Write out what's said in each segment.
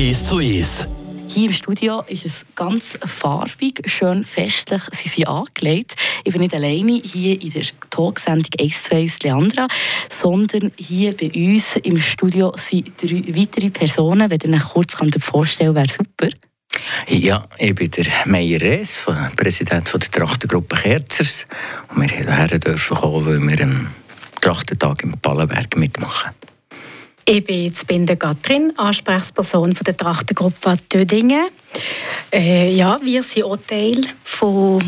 1 zu 1. Hier im Studio ist es ganz farbig, schön festlich. Sie sind angelegt. Ich bin nicht alleine hier in der Talksendung 1 zu 1 Leandra, sondern hier bei uns im Studio sind drei weitere Personen. Wenn ihr euch kurz vorstellen wäre super. Ja, ich bin der Meier Rees, Präsident der Trachtengruppe Kerzers. Und wir hierher dürfen kommen, weil wir am Trachtentag im Pallenberg mitmachen. Ich bin Binde Gatrin, Ansprechperson der Trachtengruppe Tödingen. Äh, ja, wir sind auch Teil von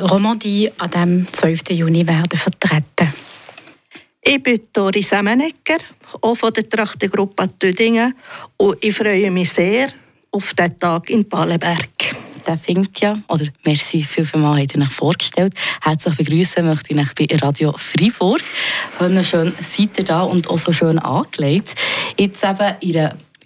Romandie an dem 12. Juni werden vertreten. Ich bin Doris Semenecker, auch von der Trachtengruppe Tödingen und ich freue mich sehr auf den Tag in Ballenberg der findet ja, oder merci viel, viel mal, habt ihr euch vorgestellt. Herzlich begrüßen möchte ich euch bei Radio Freiburg. Schön seid ihr da und auch so schön angelegt. Jetzt eben in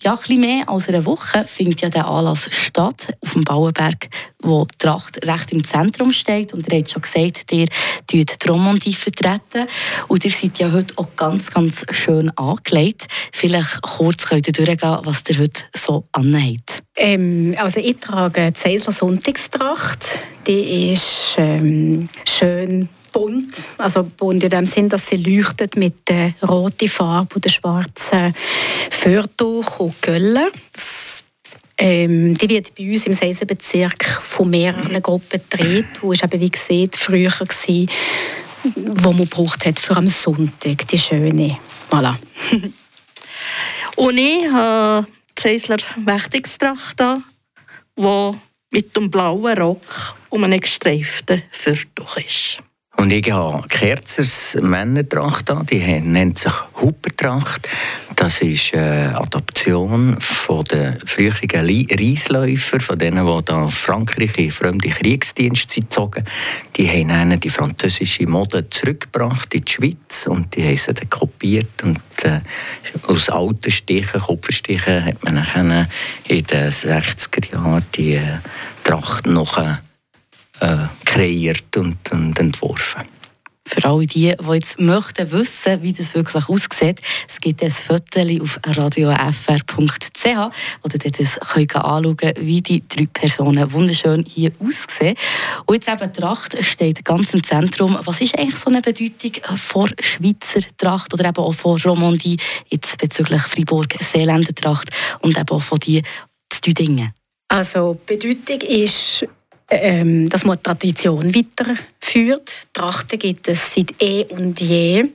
ja, ein mehr als eine Woche findet ja der Anlass statt auf dem Bauenberg, wo die Tracht recht im Zentrum steht. Und ihr habt schon gesagt, ihr vertreten die Romandie vertreten. Und ihr seid ja heute auch ganz, ganz schön angelegt. Vielleicht kurz könnt ihr durchgehen, was ihr heute so anhabt. Ähm, also ich trage die Seisler Sonntagstracht. Die ist ähm, schön bunt. Also bunt in dem Sinn, dass sie leuchtet mit der roten Farbe und der schwarzen Fürtuch und Göller. Ähm, die wird bei uns im Seisenbezirk von mehreren Gruppen gedreht. Die war eben, wie gesagt, früher, gewesen, wo man braucht hat für am Sonntag, die schöne. Voilà. und ich habe die Seisler Wächtungstracht die mit dem blauen Rock um einen gestreiften Fürtuch ist. Und ich habe Kerzers Männertracht an, die nennt sich Huppertracht. Das ist eine Adaption von den früheren Reisläufern, von denen, die da Frankreich in fremde Kriegsdienste gezogen Die haben dann die französische Mode zurückgebracht in die Schweiz und die haben sie dann kopiert. Und äh, aus alten Stichen, Kupferstichen, hat man dann in den 60er Jahren die äh, Tracht noch äh, kreiert und, und entworfen. Für alle die, die jetzt möchten wissen, wie das wirklich aussieht, es gibt ein Foto auf radiofr.ch, wo ihr das könnt anschauen könnt, wie die drei Personen wunderschön hier aussehen. Und jetzt eben die Tracht steht ganz im Zentrum. Was ist eigentlich so eine Bedeutung vor Schweizer Tracht oder eben auch vor Romandie, jetzt bezüglich Fribourg-Seeländer Tracht und eben auch von die Dingen? Also Bedeutung ist ähm, dass man die Tradition weiterführt. Trachten gibt es seit eh und je.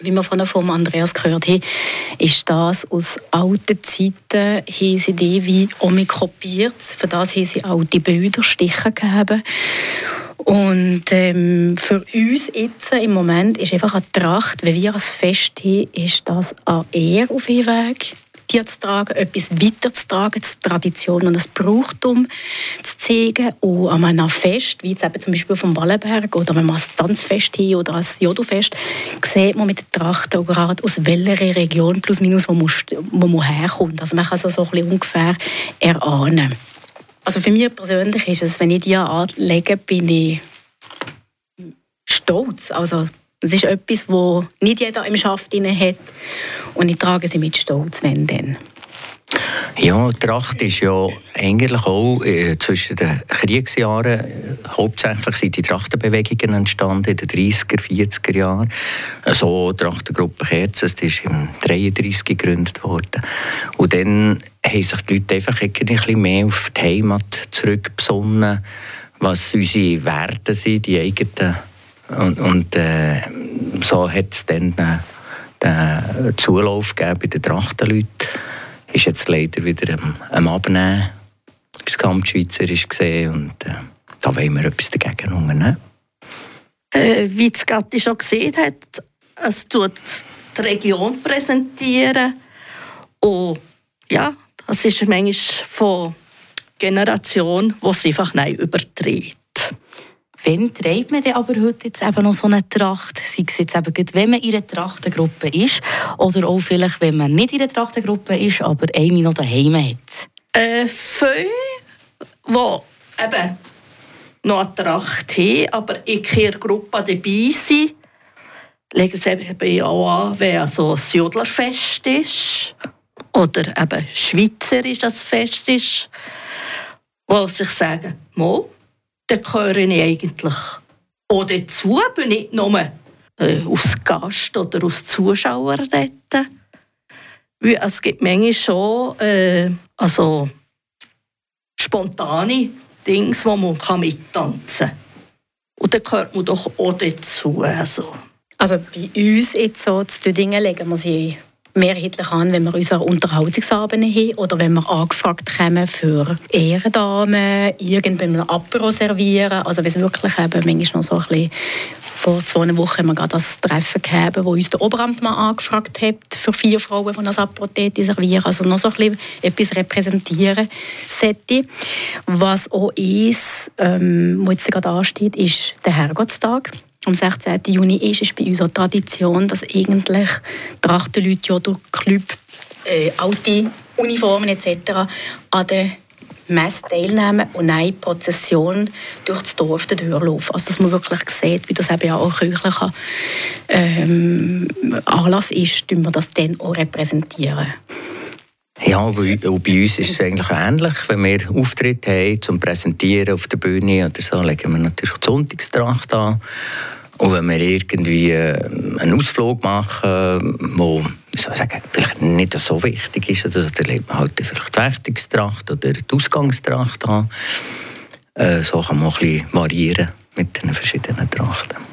Wie wir von Andreas gehört haben, ist das aus alten Zeiten, haben sie die wie kopiert. Für das haben sie alte Bilder, Stiche gegeben. Und ähm, für uns jetzt im Moment ist einfach eine Tracht, wenn wir als Fest haben, ist das an Ehr auf ihrem Weg Tragen, etwas weiterzutragen, die Tradition und das Brauchtum zu zeigen. Und an einem Fest, wie jetzt zum Beispiel vom Wallenberg oder wenn man ein Tanzfest hier oder ein Jodofest, sieht man mit der Tracht auch gerade aus welcher Region plus minus, wo man, wo man herkommt. Also man kann es so ein bisschen ungefähr erahnen. Also für mich persönlich ist es, wenn ich die anlege, bin ich stolz. Also das ist etwas, das nicht jeder im Schaft hat. Und ich trage sie mit Stolz, wenn denn. Ja, Tracht ist ja eigentlich auch äh, zwischen den Kriegsjahren, äh, hauptsächlich sind die Trachtenbewegungen entstanden in den 30er, 40er Jahren. So die Trachtengruppe Kerzen, die ist im 33 gegründet worden. Und dann haben sich die Leute einfach ein bisschen mehr auf die Heimat zurückbesonnen, was unsere Werte sind, die eigenen und, und äh, so hat es dann äh, den Zulauf bei den Trachtenleuten. Ist jetzt leider wieder am, am Abnehmen. Das Kampfschweizerisch gesehen und äh, da wollen wir etwas dagegen unternehmen. Äh, wie es Gatti schon gesehen hat, es tut die Region präsentieren und ja, das ist manchmal von Generation, die es einfach nicht überträgt. Wann trägt man denn aber heute jetzt eben noch so eine Tracht? Sei es jetzt eben, wenn man in einer Trachtengruppe ist oder auch vielleicht, wenn man nicht in einer Trachtengruppe ist, aber eine noch daheim hat? Äh, viele, die eben noch eine Tracht haben, aber in keiner Gruppe dabei sind, legen sie eben auch an, wenn so ein Jodlerfest ist oder eben schweizerisch als Fest ist, wo sich sagen, mo, da gehöre ich eigentlich auch dazu, bin nicht nur äh, als Gast oder als Zuschauer dort. Weil es gibt manchmal schon äh, also spontane Dinge, wo man mittanzen kann. Und dann gehört man doch auch dazu. Also, also bei uns jetzt so zu Tüdingen legen wir sie mehrheitlich an, wenn wir unsere Unterhaltungsabende haben oder wenn wir angefragt kommen für Ehrendamen, irgendwann ein Apero servieren. Also wenn es wirklich eben manchmal noch so ein bisschen vor zwei Wochen haben wir gerade das Treffen gehabt, wo uns der Oberamtmann angefragt hat, für vier Frauen, die das Apotheke servieren. Also noch so ein bisschen etwas repräsentieren sollte. Was auch ist, ähm, was jetzt gerade ansteht, ist der Herrgottstag am 16. Juni ist, ist bei uns auch Tradition, dass eigentlich Trachtenleute ja durch Club, äh, alte Uniformen etc. an den Messe teilnehmen und eine Prozession durch das Dorf durchlaufen. Also dass man wirklich sieht, wie das eben auch kirchlicher ähm, Anlass ist, tun wir das dann auch repräsentieren. Ja, bei, bei uns ist es eigentlich ähnlich. Wenn wir Auftritte haben zum Präsentieren auf der Bühne oder so, legen wir natürlich die Sonntagstracht an. Und wenn wir irgendwie äh, einen Ausflug machen, wo ich sagen, vielleicht nicht so wichtig ist, oder dann legt man halt vielleicht die Wächtungstracht oder die Ausgangstracht an. Äh, so kann man ein bisschen variieren mit den verschiedenen Trachten.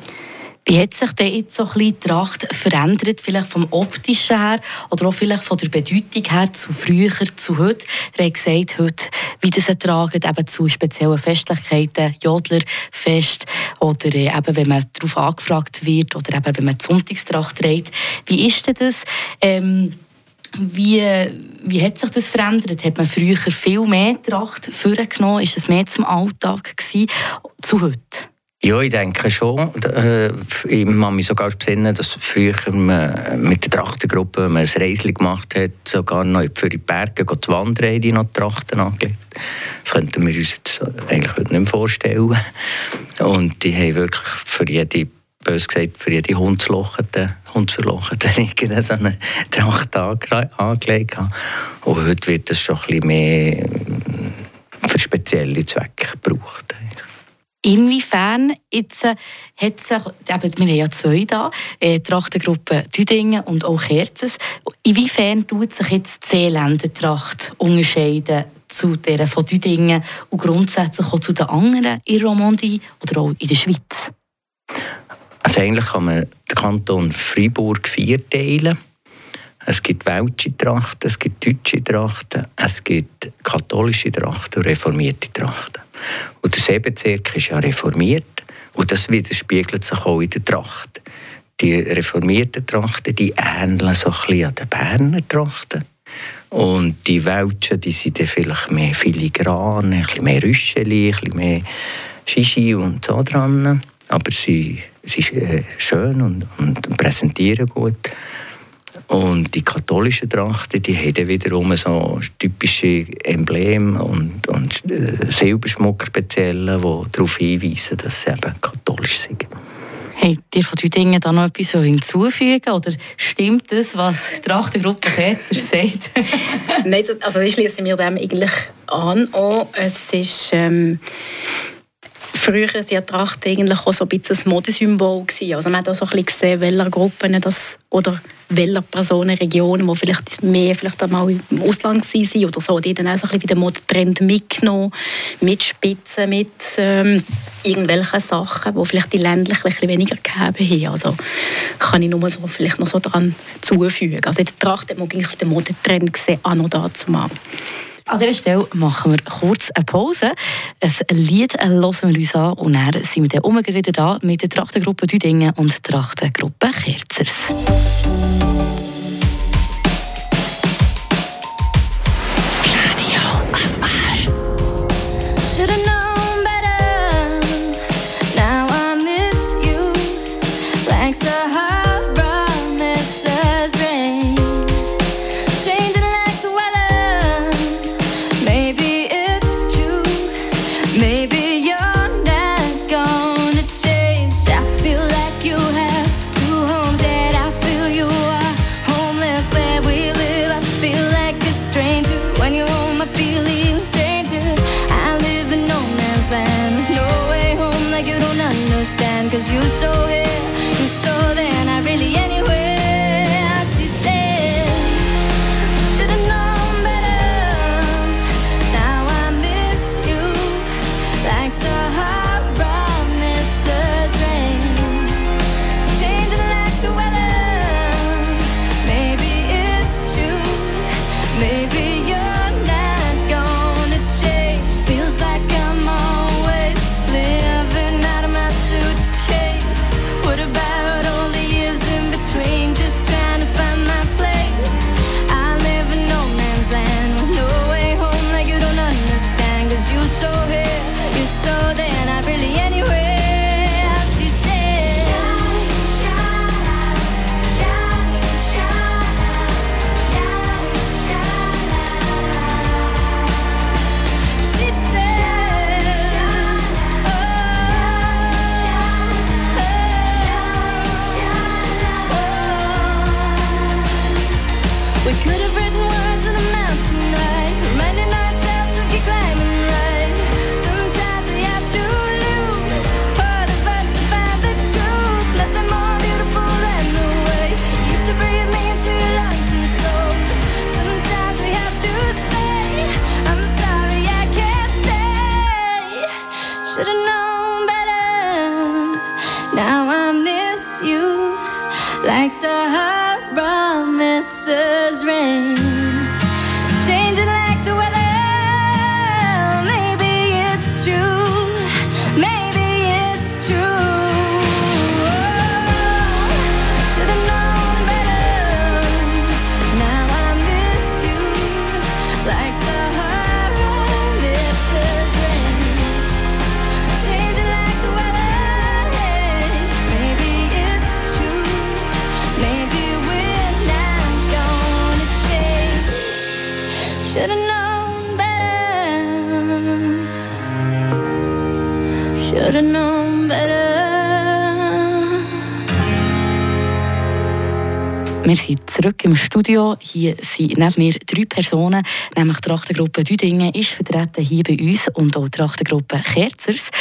Wie hat sich denn jetzt so ein bisschen die Tracht verändert, vielleicht vom optischen her oder auch vielleicht von der Bedeutung her zu früher, zu heute? Ihr habt gesagt, heute, wie das tragen, eben zu speziellen Festlichkeiten, Jodlerfest oder äh, eben, wenn man darauf angefragt wird oder eben, wenn man die Sonntagstracht trägt. Wie ist denn das? Ähm, wie, wie hat sich das verändert? Hat man früher viel mehr Tracht vorgenommen? Ist es mehr zum Alltag gewesen, zu heute? Ja, ich denke schon. Äh, ich kann mich sogar besinnen, dass früher man mit der Trachtengruppe, man ein Reisli gemacht hat, sogar noch für die Berge zu wandern, die noch Trachten angelegt. Das könnten wir uns jetzt eigentlich heute nicht mehr vorstellen. Und die haben wirklich für jede bös gesagt, für jede Hundslochete, Hundsverlochete so eine Tracht angelegt. Und heute wird das schon ein bisschen mehr für spezielle Zwecke gebraucht. Inwiefern jetzt, äh, hat sich, eben, wir haben ja zwei da, äh, die Trachtengruppe Düdingen und auch Kerzes. Inwiefern tut sich jetzt die Seeländertracht unterscheiden zu der von Düdingen und grundsätzlich auch zu den anderen in Romandie oder auch in der Schweiz? Also eigentlich kann man den Kanton Freiburg vierteilen. Es gibt weltsche Trachten, es gibt deutsche Trachten, es gibt katholische Trachten und reformierte Trachten. Und der Seebezirk ist ja reformiert und das widerspiegelt sich auch in der Tracht. Die reformierten Trachten, die ähneln so ein an den Berner Trachten. Und die Welschen, die sind dann vielleicht mehr filigran, ein mehr Rüscheli, ein mehr Shishi und so dran. Aber sie, sie sind äh, schön und, und präsentieren gut. Und die katholischen Trachten, die haben wiederum so typische Embleme und, und äh, Silberschmuck speziell, die darauf hinweisen, dass sie eben katholisch sind. Habt ihr von diesen Dingen da noch etwas hinzufügen? Oder stimmt das, was die Trachtengruppe Peter sagt? Nein, das, also ich schließe mir dem eigentlich an. Auch. Es ist... Ähm früher die Trachten eigentlich auch so ein bisschen ein Modesymbol. Gewesen. Also man hat auch so ein bisschen gesehen, welche Gruppen das, oder welche Personen, Regionen, die vielleicht mehr vielleicht einmal im Ausland waren oder so, die dann auch so ein bisschen den Modetrend mitgenommen, mit Spitzen, mit ähm, irgendwelchen Sachen, die vielleicht die ländlich ein bisschen weniger gegeben haben. Also kann ich nur so vielleicht noch so daran zufügen. Also in der Tracht hat man eigentlich den Modetrend gesehen, an und dazu mal. An dieser Stelle machen wir kurz eine Pause. Ein Lied hören wir uns an und dann sind wir dann wieder da mit der Trachtengruppe Düdingen und der Trachtengruppe Kerzers. Understand, cause you're so here, Should've known better. Should've known better. Sind zurück im Studio. Hier sind neben mir drei Personen, nämlich die Trachtengruppe Düdingen ist vertreten hier bei uns und auch die Trachtengruppe Kerzers.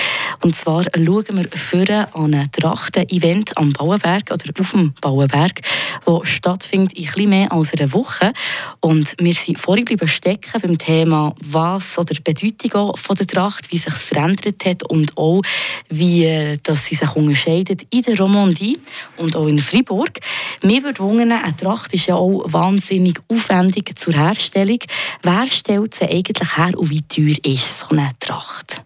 Und zwar schauen wir für an ein Trachten-Event am Bauenberg oder auf dem Bauenberg, das stattfindet in etwas mehr als einer Woche. Und wir sind vorhin bleiben stecken beim Thema, was oder die Bedeutung von der Tracht, wie sich verändert hat und auch, wie äh, dass sie sich unterscheidet in der Romandie und auch in Freiburg. Mir würde wundern, eine Tracht ist ja auch wahnsinnig aufwendig zur Herstellung. Wer stellt sie eigentlich her und wie teuer ist so eine Tracht?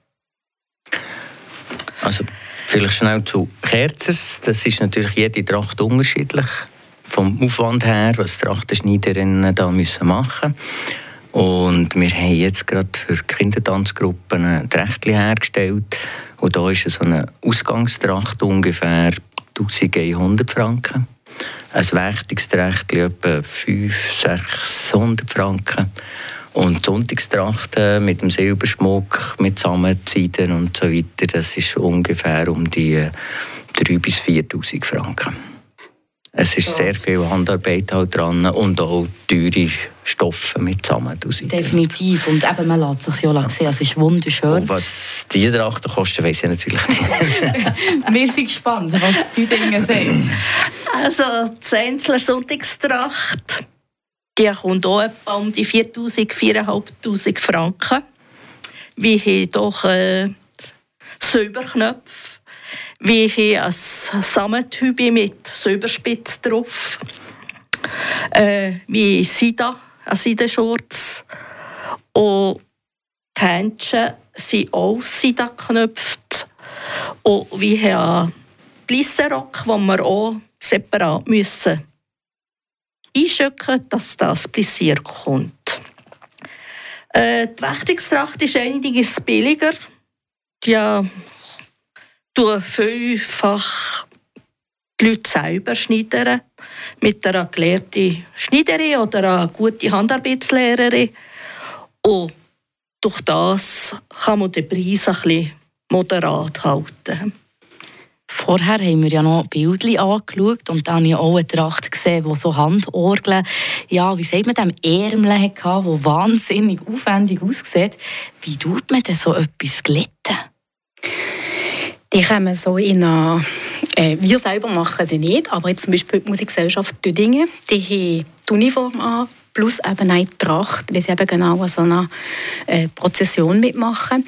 Also vielleicht schnell zu Kerzers. Das ist natürlich jede Tracht unterschiedlich. Vom Aufwand her, was die Trachtenschneiderinnen da müssen machen Und wir haben jetzt gerade für Kindertanzgruppen ein Trächtchen hergestellt. Und da ist so eine Ausgangstracht ungefähr 1100 Franken. Ein wächtiges Trächtchen etwa 500, 600 Franken. Und Sonntagstrachten mit dem Silberschmuck, mit Sammetzeiten und so weiter, das ist ungefähr um die 3'000 bis 4'000 Franken. Es ist sehr viel Handarbeit halt dran und auch teure Stoffe mit Samen. Definitiv. Und eben, man lässt sich ja sehen. Es ist wunderschön. Und was die Trachten kosten, weiß ich natürlich nicht. Wir sind gespannt, was die Dinge sagen. Also die Zenzler Sonntagstracht, die kommt auch etwa um die 4'000, 4'500 Franken. Wir haben doch äh, Silberknöpfe. Wir haben ein Samethübe mit Silberspitz drauf. Äh, wie Sida, ein Seidenschurz. Und die Händchen sind auch Sida geknöpft. Und wir haben einen Plissenrock, den wir auch separat müssen einschücken, dass das plissiert kommt. Äh, die Wächtungstracht ist einiges billiger. Die tun vielfach die Leute selber schneidern. Mit einer gelehrten Schneiderin oder einer guten Handarbeitslehrerin. Und durch das kann man den Preis ein moderat halten. Vorher haben wir ja noch Bildchen angeschaut und dann habe ich auch eine Tracht gesehen, die so Handorgeln, ja, wie sagt man, dem Ärmel hatte, die wahnsinnig aufwendig aussieht. Wie tut man denn so etwas glätten? Die kommen so in eine, äh, wir selber machen sie nicht, aber jetzt zum Beispiel die Musikgesellschaft Düdingen, die haben die Uniform an, plus eben eine Tracht, weil sie eben genau an so einer äh, Prozession mitmachen.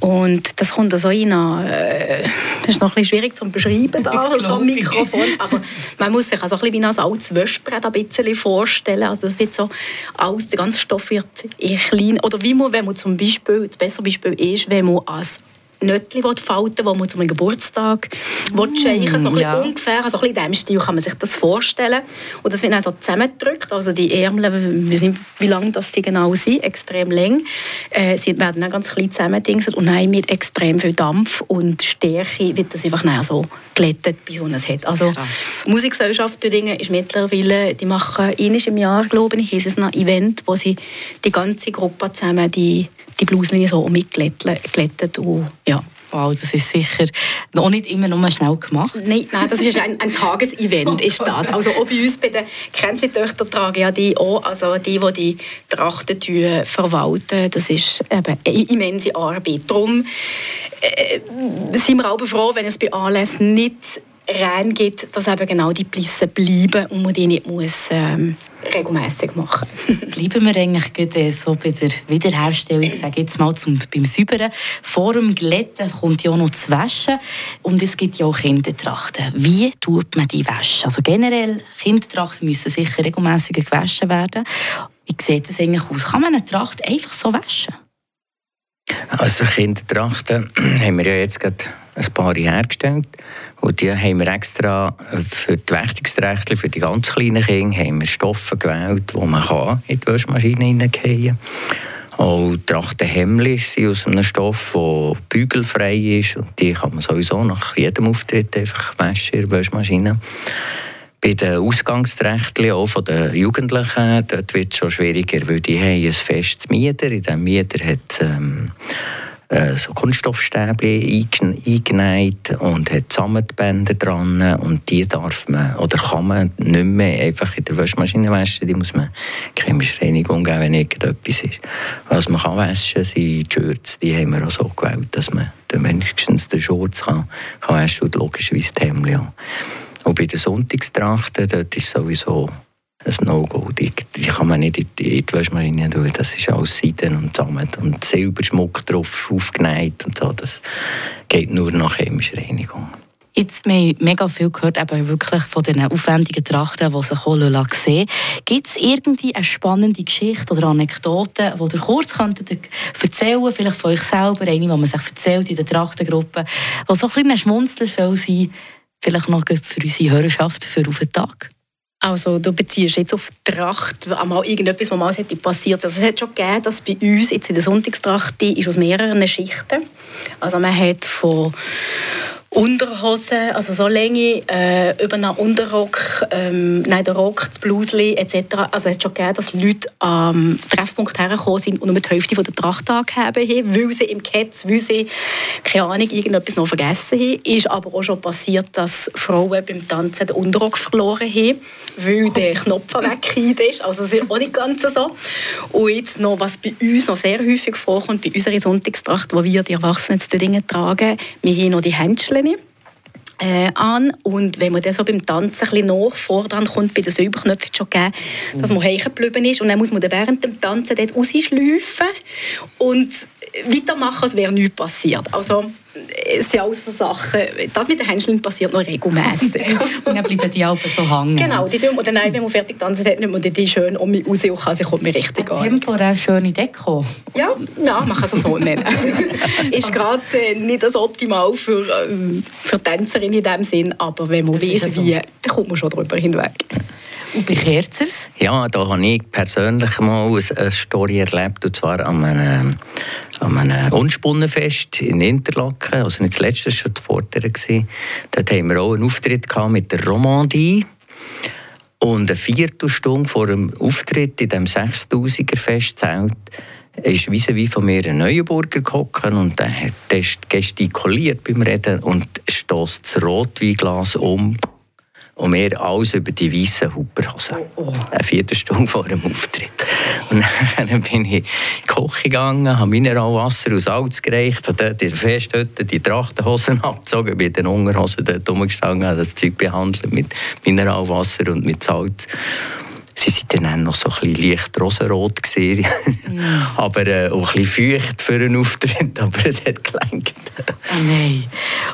Und das kommt so in eine, äh, das ist noch ein bisschen schwierig zu beschreiben da, so ein Mikrofon, aber man muss sich also ein bisschen wie ein altes Wäschbrett ein bisschen vorstellen. Also das wird so aus, der ganze Stoff wird eher klein. Oder wie man, wenn man zum Beispiel, das bessere Beispiel ist, wenn man als Nötchen falten wo man zu einem Geburtstag mm, scheichen so ja. ungefähr, also in diesem Stil kann man sich das vorstellen. Und das wird dann so zusammengedrückt, also die Ärmel, wir sind, wie lang das die genau sind, extrem lang, äh, sie werden dann ganz klein zusammengedingselt und dann mit extrem viel Dampf und Stärke wird das einfach dann so glättet, bis man es hat. Also Krass. Musikgesellschaft Thüringen ist mittlerweile, die machen einmal im Jahr, glaube ich, ist es ein Event, wo sie die ganze Gruppe zusammen die die Bluslinie so mitglättet und ja. Wow, das ist sicher noch nicht immer nur schnell gemacht. Nein, nein das ist ein, ein Tagesevent. Ist das. Also auch bei uns bei den Grenztöchtern tragen ja die auch, also die, die die Trachten verwalten, das ist eben eine immense Arbeit. Darum äh, sind wir auch froh, wenn es bei Anlässen nicht rein geht, dass eben genau die Plisse bleiben und man die nicht muss, ähm, regelmäßig machen Bleiben wir eigentlich so bei der Wiederherstellung, ich sage jetzt mal zum, beim Säubern. Vor dem Glätten kommt ja noch das Waschen und es gibt ja auch Kindertrachten. Wie tut man die waschen? Also generell, Kindertrachten müssen sicher regelmäßig gewaschen werden. Wie sieht das eigentlich aus? Kann man eine Tracht einfach so waschen? Also Kindertrachten haben wir ja jetzt gerade ein paar hergestellt. Und die haben wir extra für die Wächtungsrechte, für die ganz kleinen Kinder, haben wir Stoffe gewählt, die man kann in die Waschmaschine hineingehen kann. Auch Trachtenhemmli sind aus einem Stoff, der bügelfrei ist. Und die kann man sowieso nach jedem Auftritt einfach waschen in der Waschmaschine. Bei den Ausgangsrechten auch von den Jugendlichen, dort wird es schon schwieriger, weil die haben ein festes Mieter. In diesem Mieter hat ähm, äh, so Kunststoffstäbchen eingenäht und hat Sammetbänder dran. Und die darf man oder kann man nicht mehr einfach in der Waschmaschine waschen, die muss man chemische Reinigung geben, wenn irgendetwas ist. Was man kann waschen sind die Shirts, die haben wir auch so gewählt, dass man wenigstens den Shorts kann, kann waschen und logischerweise die Hemden Und bei den Sonntagstrachten, dort ist sowieso ein No-Go. Die, die, kann man nicht in die, in die Waschmaschine tun. Das ist alles Seiden und Samt und Silberschmuck drauf aufgenäht und so. Das geht nur nach chemischer Reinigung. Jetzt, wir haben mega viel gehört eben wirklich von den aufwendigen Trachten, die sich auch sehen Gibt es irgendwie eine spannende Geschichte oder Anekdote, die ihr kurz könntet erzählen vielleicht von euch selber, eine, die man sich erzählt in der Trachtengruppe, die so ein bisschen Schmunzler soll sein, vielleicht noch für unsere Hörerschaft für auf den Tag? Also du beziehst jetzt auf Tracht, einmal irgendetwas, was mal passiert. Also es hat schon gegeben, dass bei uns jetzt in der Sonntagstracht die ist aus mehreren Schichten. Also man hat von Unterhosen, also so Länge, äh, über einen Unterrock, ähm, nein, der Rock, das Blusli etc. Also es hat schon gegeben, dass Leute am Treffpunkt hergekommen sind und nur die Hälfte von der Tracht angegeben haben, weil sie im Ketz, weil sie, keine Ahnung, irgendetwas noch vergessen haben. Ist aber auch schon passiert, dass Frauen beim Tanzen den Unterrock verloren haben, weil der Knopf weg ist. Also das ist auch nicht ganz so. Und jetzt noch, was bei uns noch sehr häufig vorkommt, bei unserer Sonntagstracht, wo wir die Erwachsenen zu Dingen tragen, wir haben noch die Händchen äh, an. Und wenn man dann so beim Tanzen ein bisschen nach vor, dann kommt bei den Silberknöpfen schon gegeben, dass man hängen geblieben ist. Und dann muss man dann während dem Tanzen dort rausschleifen und weitermachen, als wäre nichts passiert. Also, es sind alles so Sachen, das mit den Händchen passiert noch regelmäßig. und dann bleiben die Alpen so hängen. Genau, die tun, und dann, wenn man fertig tanzen hat, nimmt man die schön um mich raus und kann, kommt mir richtig an. Temporär schöne Deko. Ja, ja, man kann es so nennen. ist gerade äh, nicht das Optimal für, äh, für Tänzerinnen in dem Sinn, aber wenn man weiß, so. wie, dann kommt man schon darüber hinweg. Und bei Kerzers? Ja, da habe ich persönlich mal eine Story erlebt, und zwar an einem, einem Unspunnenfest in Interlaken, also nicht das letzte, schon die Vordere. Dort haben wir auch einen Auftritt mit der Romandie. Und eine Viertelstunde vor dem Auftritt in diesem 6000er Festzelt ist vis wie von mir ein Neuenburger gekommen und der hat gestikuliert beim Reden und stößt das Rotweinglas um und mir alles über die weißen Huperhosen. Oh, oh. Eine Viertelstunde vor dem Auftritt. Und dann bin ich in die Küche gegangen, habe Mineralwasser aus Salz gereicht, habe dort in der Festhütte die Trachtenhosen abgezogen, bin den Unterhosen dort rumgestanden, habe das Zeug behandelt mit Mineralwasser und mit Salz. Sie waren dann noch so ein bisschen leicht rosenrot, gewesen. aber äh, auch ein bisschen feucht für einen Auftritt, aber es hat gelangt. Oh nein.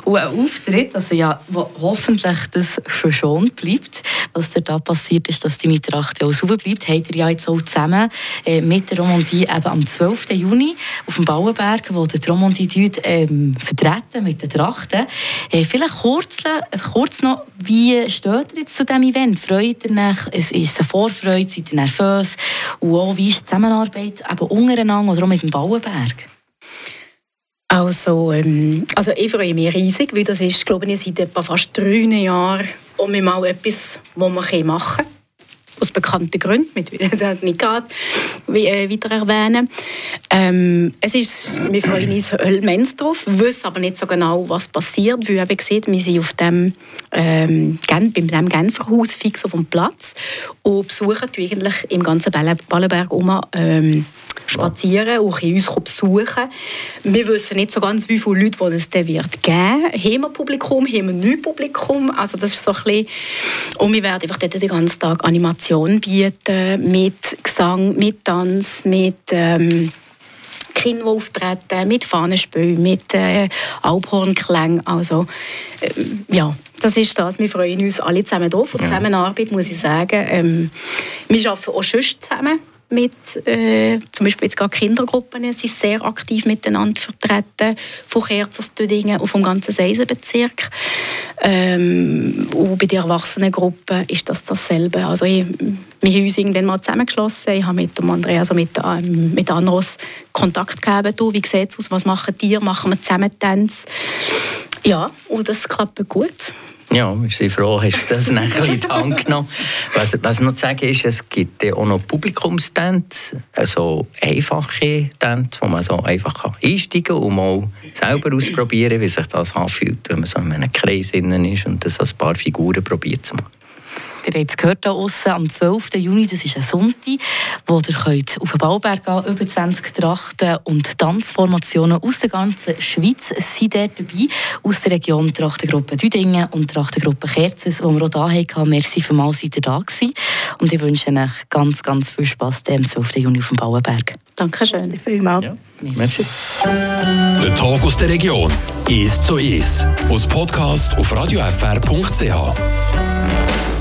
Und ein Auftritt, also ja, wo hoffentlich das verschont bleibt, was dir da passiert ist, dass deine Tracht ja auch sauber bleibt, habt ihr ja jetzt auch zusammen äh, mit der Romandie eben am 12. Juni auf dem Bauenberg, wo der Romandie dort, ähm, vertreten mit den Trachten. Äh, vielleicht kurz, äh, kurz noch, wie steht ihr jetzt zu diesem Event? Freut ihr euch? Es ist eine Vorfreude, seid ihr nervös? Und auch, wie ist die Zusammenarbeit eben untereinander oder auch mit dem Bauenberg? Also, ähm, also ich freue mich riesig, weil das ist, glaube ich, seit etwa fast drei Jahren um mal etwas, was man machen kann. Aus bekannten Gründen, mit das nicht gerade äh, weiter erwähnen. Ähm, es ist, wir freuen uns immens drauf, wissen aber nicht so genau, was passiert, weil eben sieht, wir sind auf dem, ähm, Gen, beim dem Genfer Haus fix auf dem Platz und besuchen eigentlich im ganzen Ballenberg um, ähm, spazieren und uns besuchen. Wir wissen nicht so ganz, wie viele Leute es dann wird geben wird. Haben wir Publikum, haben wir nicht Publikum? Also das ist so ein bisschen und wir werden einfach dort den ganzen Tag Animation bieten, mit Gesang, mit Tanz, mit... Ähm, Kinder auftreten, mit Fahnenspielen, mit äh, Alphornklängen. Also, äh, ja, das ist das. Wir freuen uns alle zusammen drauf. Und ja. Zusammenarbeit, muss ich sagen, ähm, wir arbeiten auch schon zusammen mit, äh, zum Beispiel jetzt gerade Kindergruppen, sie sind sehr aktiv miteinander vertreten, von Kerzers-Düdingen und vom ganzen Seisenbezirk. Ähm, und bei den Erwachsenengruppen ist das dasselbe. Also ich, wir haben uns irgendwann mal zusammengeschlossen. Ich habe mit dem Andreas, also mit, ähm, mit Anros Kontakt gegeben. Du, wie sieht es aus? Was machen die? Machen wir zusammen Tanz? Ja, und das klappt gut. Ja, wir sind froh, hast du das ein in die Hand genommen. Was, was noch zu sagen ist, es gibt auch noch Publikumstänze, also einfache Tänze, wo man so einfach einsteigen kann und mal selber ausprobieren, wie sich das anfühlt, wenn man so in einem Kreis innen ist und das ein paar Figuren probiert zu machen. Ihr habt es gehört hier aussen, am 12. Juni, das ist ein Sonntag, wo ihr könnt auf den Bauberg gehen über 20 Trachten und Tanzformationen aus der ganzen Schweiz sind dort dabei, aus der Region Trachtengruppe Düdingen und Trachtengruppe Kerzes, die wir auch hier hatten. Merci für mal, seid ihr da gewesen. Und ich wünsche euch ganz, ganz viel Spass am 12. Juni auf dem Bauenberg. Dankeschön. Vielmals. Ja. Merci. Der Tag aus der Region ist so ist. Aus Podcast auf radiofr.ch.